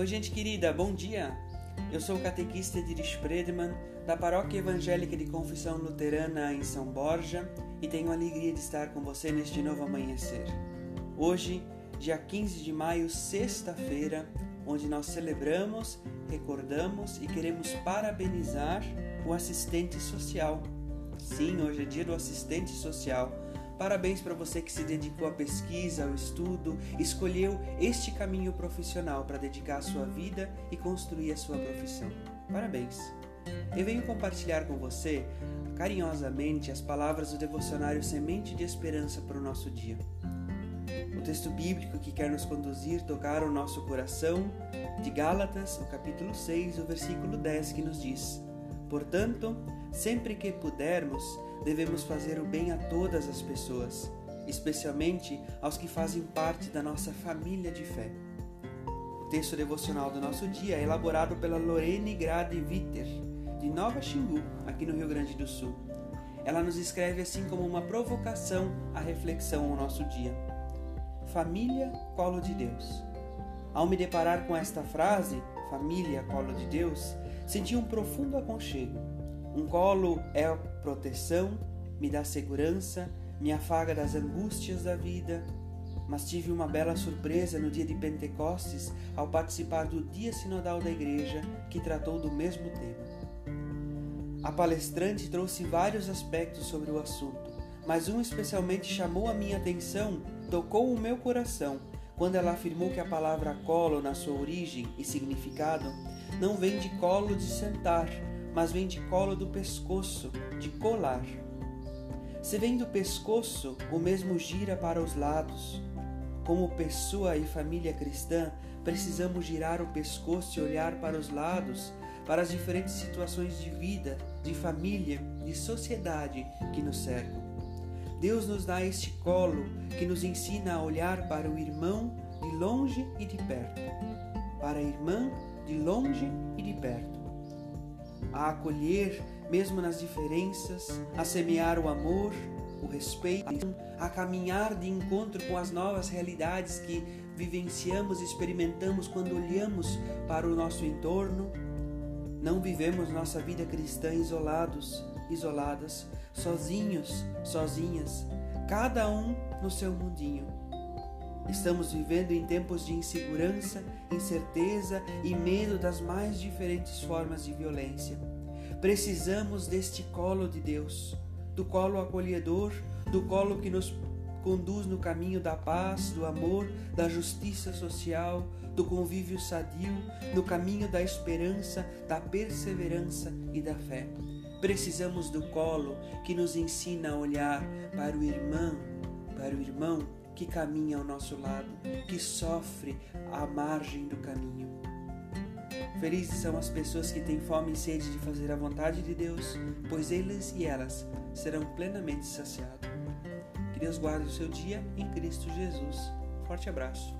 Oi, gente querida, bom dia! Eu sou o catequista Edrich Predman, da Paróquia Evangélica de Confissão Luterana em São Borja, e tenho a alegria de estar com você neste novo amanhecer. Hoje, dia 15 de maio, sexta-feira, onde nós celebramos, recordamos e queremos parabenizar o assistente social. Sim, hoje é dia do assistente social Parabéns para você que se dedicou à pesquisa, ao estudo, escolheu este caminho profissional para dedicar a sua vida e construir a sua profissão. Parabéns! Eu venho compartilhar com você, carinhosamente, as palavras do devocionário Semente de Esperança para o nosso dia. O texto bíblico que quer nos conduzir, tocar o nosso coração, de Gálatas, o capítulo 6, o versículo 10, que nos diz: Portanto, sempre que pudermos, devemos fazer o bem a todas as pessoas, especialmente aos que fazem parte da nossa família de fé. O texto devocional do nosso dia é elaborado pela Lorene Grade Witter, de Nova Xingu, aqui no Rio Grande do Sul. Ela nos escreve assim como uma provocação à reflexão ao nosso dia. Família, colo de Deus. Ao me deparar com esta frase, família, colo de Deus, senti um profundo aconchego um colo é proteção, me dá segurança, me afaga das angústias da vida. Mas tive uma bela surpresa no dia de Pentecostes ao participar do Dia Sinodal da Igreja, que tratou do mesmo tema. A palestrante trouxe vários aspectos sobre o assunto, mas um especialmente chamou a minha atenção, tocou o meu coração, quando ela afirmou que a palavra colo, na sua origem e significado, não vem de colo de sentar, mas vem de colo do pescoço, de colar. Se vem do pescoço, o mesmo gira para os lados. Como pessoa e família cristã, precisamos girar o pescoço e olhar para os lados, para as diferentes situações de vida, de família, de sociedade que nos cercam. Deus nos dá este colo que nos ensina a olhar para o irmão de longe e de perto, para a irmã de longe e de perto a acolher, mesmo nas diferenças, a semear o amor, o respeito, a caminhar de encontro com as novas realidades que vivenciamos e experimentamos quando olhamos para o nosso entorno. Não vivemos nossa vida cristã isolados, isoladas, sozinhos, sozinhas, cada um no seu mundinho. Estamos vivendo em tempos de insegurança, incerteza e medo das mais diferentes formas de violência. Precisamos deste colo de Deus, do colo acolhedor, do colo que nos conduz no caminho da paz, do amor, da justiça social, do convívio sadio, no caminho da esperança, da perseverança e da fé. Precisamos do colo que nos ensina a olhar para o irmão, para o irmão que caminha ao nosso lado, que sofre à margem do caminho. Felizes são as pessoas que têm fome e sede de fazer a vontade de Deus, pois eles e elas serão plenamente saciados. Que Deus guarde o seu dia em Cristo Jesus. Forte abraço.